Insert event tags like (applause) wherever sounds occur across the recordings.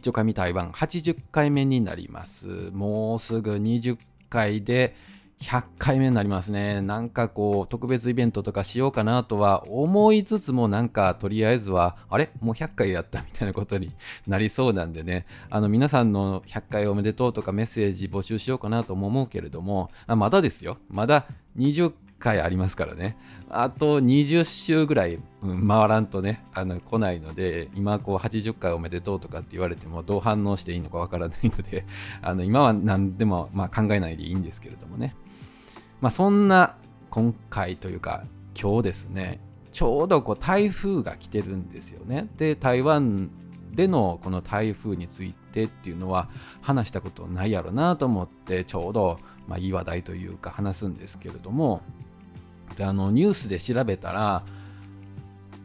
一丁紙台湾80回目になります。もうすぐ20回で100回目になりますね。なんかこう特別イベントとかしようかなとは思いつつもなんかとりあえずはあれ？もう100回やったみたいなことになりそうなんでね。あの皆さんの100回おめでとうとかメッセージ募集しようかなとも思うけれども、あまだですよ。まだ20回ありますからね。あと20週ぐらい、回らんとね、あの来ないので、今こう80回おめでとうとかって言われてもどう反応していいのかわからないので、(laughs) あの今は何でもま考えないでいいんですけれどもね。まあそんな今回というか今日ですね、ちょうどこう台風が来てるんですよね。で、台湾でのこの台風についてっていうのは話したことないやろなと思ってちょうどまあいい話題というか話すんですけれどもであのニュースで調べたら、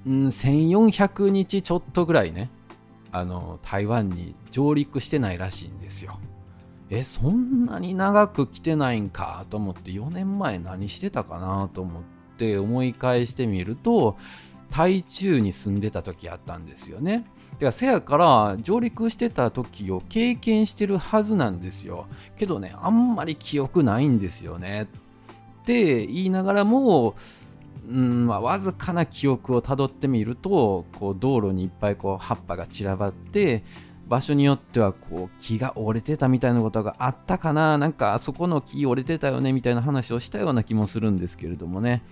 うん、1400日ちょっとぐらいねあの台湾に上陸してないらしいんですよ。えそんなに長く来てないんかと思って4年前何してたかなと思って思い返してみると台中に住んでた時あったんですよね。でせやから上陸してた時を経験してるはずなんですよ。けどねあんまり記憶ないんですよね。って言いながらも、うんまあ、わずかな記憶をたどってみるとこう道路にいっぱいこう葉っぱが散らばって場所によってはこう木が折れてたみたいなことがあったかななんかあそこの木折れてたよねみたいな話をしたような気もするんですけれどもね。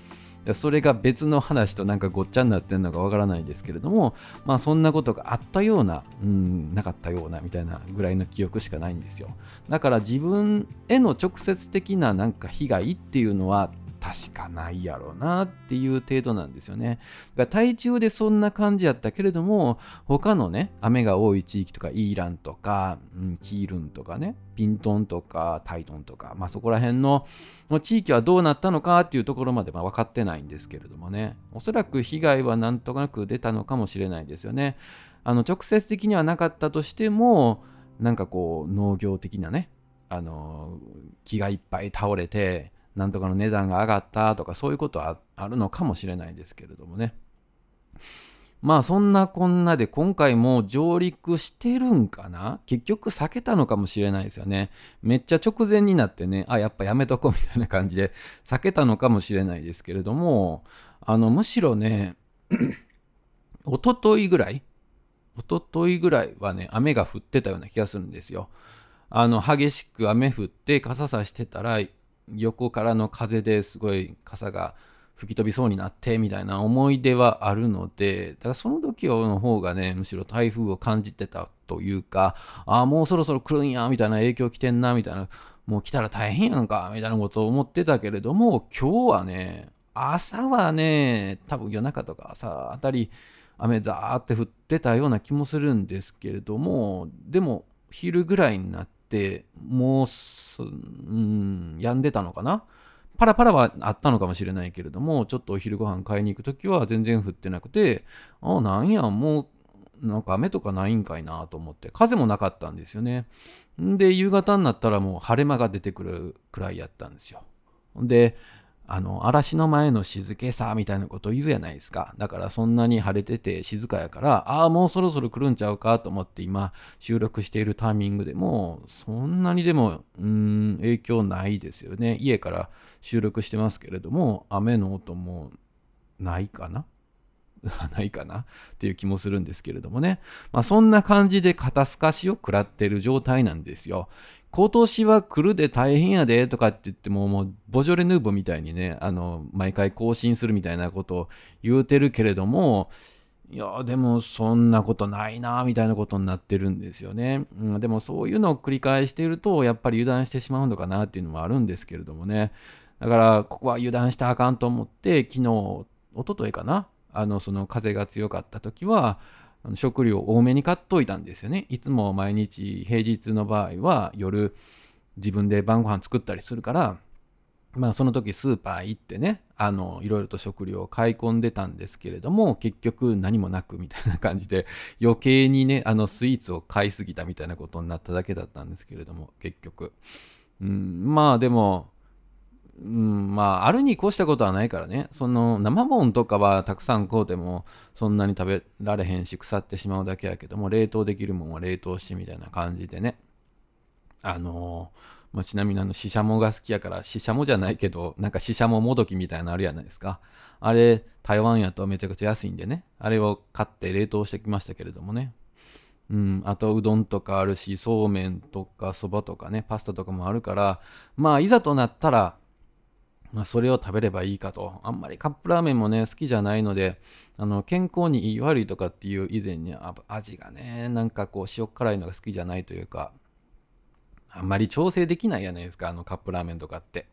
それが別の話となんかごっちゃになってるのかわからないですけれどもまあそんなことがあったような、うん、なかったようなみたいなぐらいの記憶しかないんですよ。だから自分への直接的ななんか被害っていうのは確かないやろうなっていう程度なんですよね。だから台中でそんな感じやったけれども他のね雨が多い地域とかイーランとか、うん、キールンとかねピントンとかタイトンとか、まあ、そこら辺の地域はどうなったのかっていうところまでは分かってないんですけれどもねおそらく被害はなんとなく出たのかもしれないですよね。あの直接的にはなかったとしてもなんかこう農業的なねあの木がいっぱい倒れてなんとかの値段が上がったとかそういうことはあるのかもしれないですけれどもね。まあそんなこんなで今回も上陸してるんかな？結局避けたのかもしれないですよね。めっちゃ直前になってね、あ、やっぱやめとこうみたいな感じで (laughs) 避けたのかもしれないですけれども、あのむしろね、(coughs) おとといぐらい、おとといぐらいはね、雨が降ってたような気がするんですよ。あの激しく雨降って傘さしてたら横からの風ですごい傘が吹き飛びそうになってみたいな思い出はあるのでだからその時の方がねむしろ台風を感じてたというかああもうそろそろ来るんやみたいな影響来てんなみたいなもう来たら大変やんかみたいなことを思ってたけれども今日はね朝はね多分夜中とか朝あたり雨ザーって降ってたような気もするんですけれどもでも昼ぐらいになってもううん病んでたのかな？パラパラはあったのかもしれないけれどもちょっとお昼ご飯買いに行く時は全然降ってなくてあなんやもうなんか雨とかないんかいなと思って。風もなかったんですよね。で夕方になったらもう晴れ間が出てくるくらいやったんですよ。であの嵐の前の静けさみたいなことを言うやないですかだからそんなに晴れてて静かやからああもうそろそろ来るんちゃうかと思って今収録しているタイミングでもそんなにでもうん影響ないですよね家から収録してますけれども雨の音もないかな？(laughs) ないかな？っていう気もするんですけれどもね。まあそんな感じで肩透かしを食らってる状態なんですよ。今年は来るで大変やでとかって言っても、もうボジョレ・ヌーボみたいにね、あの、毎回更新するみたいなことを言うてるけれども、いや、でもそんなことないな、みたいなことになってるんですよね。うん、でもそういうのを繰り返していると、やっぱり油断してしまうのかなっていうのもあるんですけれどもね。だから、ここは油断したあかんと思って、昨日、一昨日かな、あの、その風が強かった時は、あの食料多めに買っといたんですよね。いつも毎日平日の場合は夜自分で晩ご飯作ったりするから、まあその時スーパー行ってね、あの、いろいろと食料を買い込んでたんですけれども、結局何もなくみたいな感じで、余計にね、あのスイーツを買いすぎたみたいなことになっただけだったんですけれども、結局。うん、まあでも、うん、まあ、あるに越したことはないからね。その、生もんとかはたくさん買うても、そんなに食べられへんし、腐ってしまうだけやけども、冷凍できるもんは冷凍してみたいな感じでね。あのー、まあ、ちなみにあの、ししゃもが好きやから、ししゃもじゃないけど、なんかししゃももどきみたいなのあるやないですか。あれ、台湾やとめちゃくちゃ安いんでね。あれを買って冷凍してきましたけれどもね。うん、あとうどんとかあるし、そうめんとかそばとかね、パスタとかもあるから、まあ、いざとなったら、まあ、それを食べればいいかと。あんまりカップラーメンもね、好きじゃないので、あの健康にいい悪いとかっていう以前に味がね、なんかこう塩辛いのが好きじゃないというか、あんまり調整できないじゃないですか、あのカップラーメンとかって。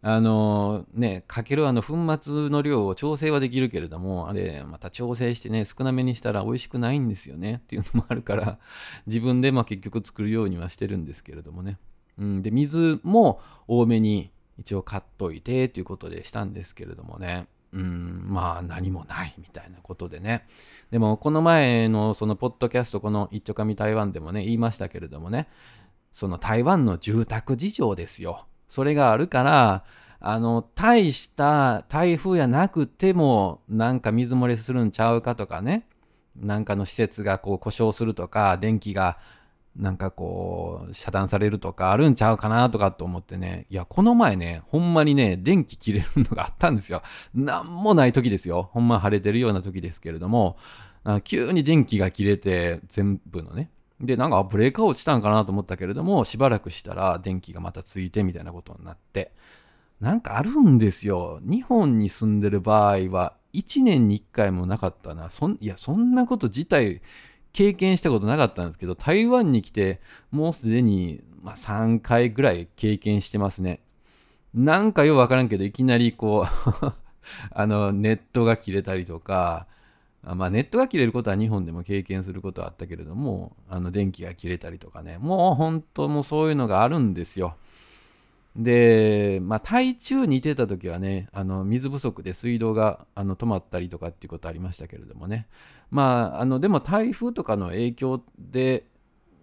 あのね、かけるあの粉末の量を調整はできるけれども、あれ、また調整してね、少なめにしたら美味しくないんですよねっていうのもあるから、自分でまあ結局作るようにはしてるんですけれどもね。うん、で、水も多めに一応買っといてということでしたんですけれどもね。うん、まあ何もないみたいなことでね。でもこの前のそのポッドキャスト、この一丁紙台湾でもね、言いましたけれどもね、その台湾の住宅事情ですよ。それがあるから、あの、大した台風やなくても、なんか水漏れするんちゃうかとかね、なんかの施設がこう故障するとか、電気がなんかこう、遮断されるとかあるんちゃうかなとかと思ってね、いや、この前ね、ほんまにね、電気切れるのがあったんですよ。なんもない時ですよ。ほんま晴れてるような時ですけれども、急に電気が切れて、全部のね。で、なんかブレーカー落ちたんかなと思ったけれども、しばらくしたら電気がまたついてみたいなことになって、なんかあるんですよ。日本に住んでる場合は、1年に1回もなかったな。そんいや、そんなこと自体経験したことなかったんですけど、台湾に来て、もうすでに、まあ、3回ぐらい経験してますね。なんかよくわからんけど、いきなりこう (laughs) あの、ネットが切れたりとか、まあ、ネットが切れることは日本でも経験することはあったけれども、あの電気が切れたりとかね、もう本当もうそういうのがあるんですよ。で、まあ、台中にいてた時はね、あの水不足で水道があの止まったりとかっていうことありましたけれどもね、まあ、あのでも台風とかの影響で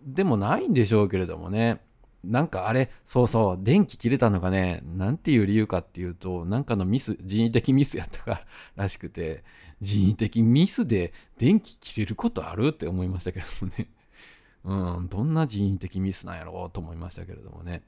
でもないんでしょうけれどもね。なんかあれそうそう電気切れたのがねなんていう理由かっていうとなんかのミス人為的ミスやったから (laughs) しくて人為的ミスで電気切れることある？って思いましたけどもね。うんどんな人為的ミスなんやろうと思いましたけれどもね。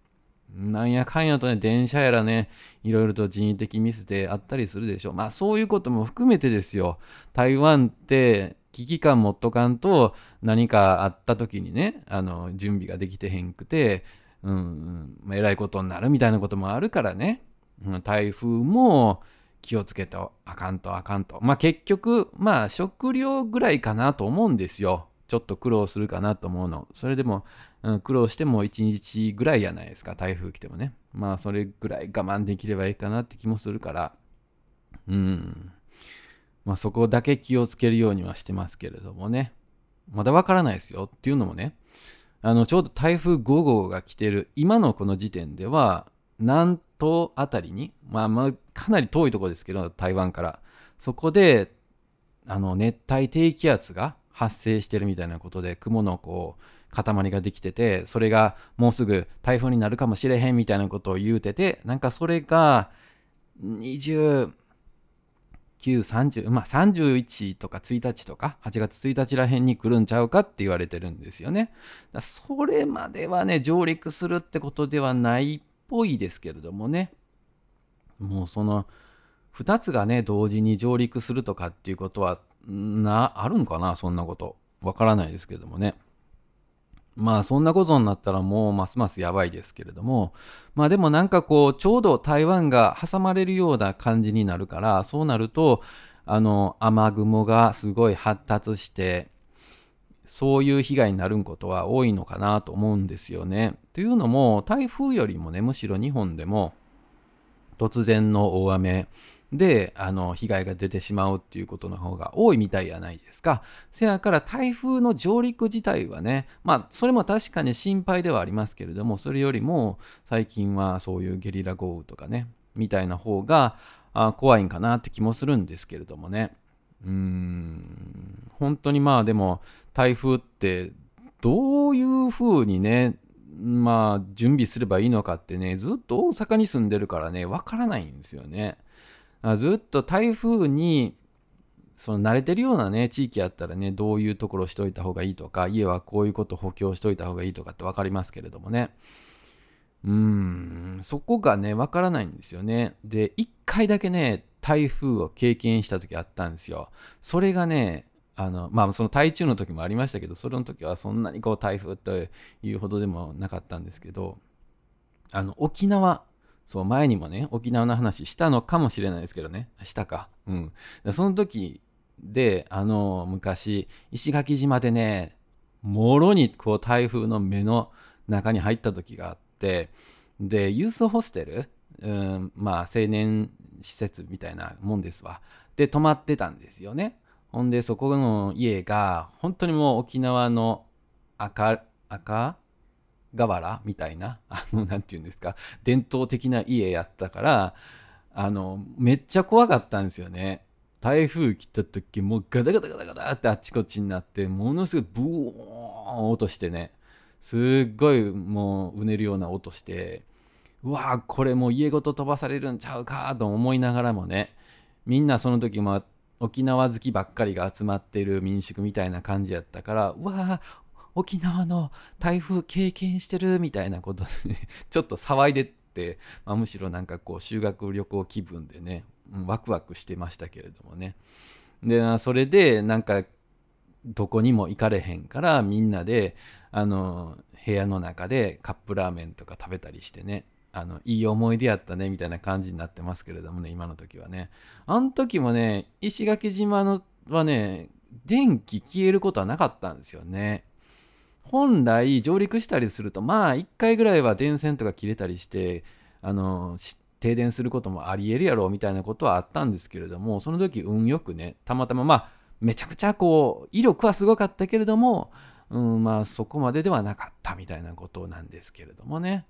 なんやかんやとね、電車やらね、いろいろと人為的ミスであったりするでしょう。まあそういうことも含めてですよ。台湾って危機感持っとかんと何かあった時にね、あの、準備ができてへんくて、うん、うん、えらいことになるみたいなこともあるからね。うん、台風も気をつけとあかんとあかんと。まあ結局、まあ食料ぐらいかなと思うんですよ。ちょっと苦労するかなと思うの。それでも、苦労しても1日ぐらいじゃないですか、台風来てもね。まあ、それぐらい我慢できればいいかなって気もするから、うん。まあ、そこだけ気をつけるようにはしてますけれどもね。まだわからないですよっていうのもね、あの、ちょうど台風5号が来てる今のこの時点では、南東あたりに、まあまあ、かなり遠いとこですけど、台湾から。そこで、あの、熱帯低気圧が発生してるみたいなことで雲のこう塊ができててそれがもうすぐ台風になるかもしれへんみたいなことを言うててなんかそれが29、30まあ31とか1日とか8月1日らへんに来るんちゃうかって言われてるんですよね。それまではね上陸するってことではないっぽいですけれどもねもうその2つがね同時に上陸するとかっていうことはな、あるんかな？そんなこと。わからないですけどもね。まあそんなことになったらもうますますやばいですけれども、まあでもなんかこうちょうど台湾が挟まれるような感じになるから、そうなるとあの雨雲がすごい発達して、そういう被害になることは多いのかなと思うんですよね。というのも台風よりもね、むしろ日本でも突然の大雨、であの被害が出てしまうっていうことの方が多いみたいやないですか。せやから台風の上陸自体はね、まあそれも確かに心配ではありますけれども、それよりも最近はそういうゲリラ豪雨とかね、みたいな方があ怖いんかなって気もするんですけれどもね。うーん、本当にまあでも台風ってどういう風にね、まあ準備すればいいのかってねずっと大阪に住んでるからねわからないんですよねずっと台風にその慣れてるようなね地域やったらねどういうところしといた方がいいとか家はこういうこと補強しといた方がいいとかって分かりますけれどもね。うんそこがね分からないんですよね。で1回だけね台風を経験した時あったんですよ。それがねあのまあその台中の時もありましたけどそれの時はそんなにこう台風というほどでもなかったんですけどあの沖縄そう前にもね沖縄の話したのかもしれないですけどね。したか。うん。その時であの昔石垣島でねもろにこう台風の目の中に入った時があってでユースホステル、うん、まあ青年施設みたいなもんですわ。で泊まってたんですよね。ほんでそこの家が本当にもう沖縄の赤赤瓦みたいな (laughs) あの何て言うんですか伝統的な家やったからあのめっちゃ怖かったんですよね。台風来た時もうガタガタガタガタってあっちこっちになってものすごいブーン音してね。すっごいもううねるような音してうわこれもう家ごと飛ばされるんちゃうかと思いながらもねみんなその時も沖縄好きばっかりが集まってる民宿みたいな感じやったからうわ沖縄の台風経験してるみたいなことで、ね、(laughs) ちょっと騒いでって、まあ、むしろなんかこう修学旅行気分でね、うん、ワクワクしてましたけれどもね。でそれでなんかどこにも行かれへんからみんなであの部屋の中でカップラーメンとか食べたりしてねあのいい思い出やったねみたいな感じになってますけれどもね今の時はね。あの時もね石垣島のはね電気消えることはなかったんですよね。本来上陸したりするとまあ1回ぐらいは電線とか切れたりしてあの停電することもありえるやろうみたいなことはあったんですけれどもその時運よくねたまたままあめちゃくちゃこう威力はすごかったけれども、うん、まあそこまでではなかったみたいなことなんですけれどもね。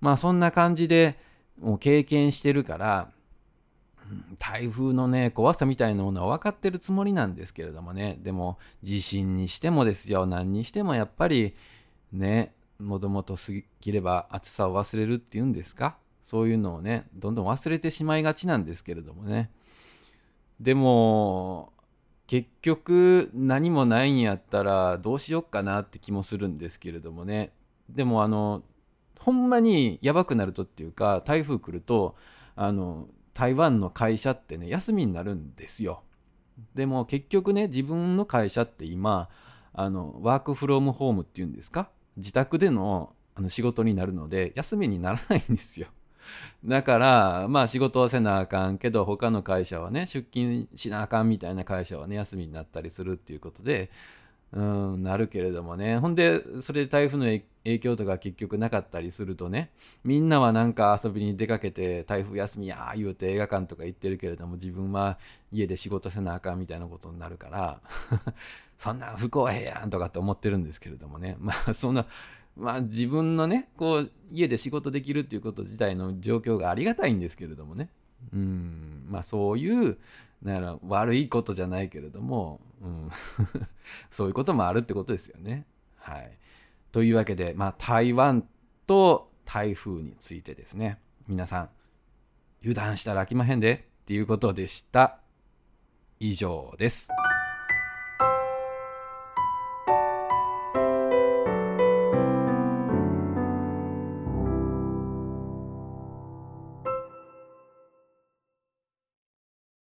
まあそんな感じでもう経験してるから、台風のね怖さみたいなものは分かってるつもりなんですけれどもね。でも地震にしてもですよ。何にしてもやっぱりねもともと過ぎれば暑さを忘れるっていうんですか？そういうのをねどんどん忘れてしまいがちなんですけれどもね。でも結局何もないんやったらどうしよっかなって気もするんですけれどもね。でもあのほんまにやばくなるとっていうか台風来るとあの台湾の会社ってね休みになるんですよ。でも結局ね自分の会社って今あのワークフロームホームっていうんですか？自宅でのあの仕事になるので休みにならないんですよ。だからまあ仕事はせなあかんけど他の会社はね出勤しなあかんみたいな会社はね休みになったりするっていうことでうんなるけれどもね。ほんでそれで台風の影影響とか結局なかったりするとねみんなはなんか遊びに出かけて台風休みや言うて映画館とか行ってるけれども自分は家で仕事せなあかんみたいなことになるから (laughs) そんな不公平やんとかって思ってるんですけれどもね。(laughs) まあそんなまあ自分のねこう家で仕事できるっていうこと自体の状況がありがたいんですけれどもね。うん。まあそういうだから悪いことじゃないけれども、うん、(laughs) そういうこともあるってことですよね。はい、というわけで、まあ、台湾と台風についてですね皆さん油断したらあきまへんでっていうことでした。以上です。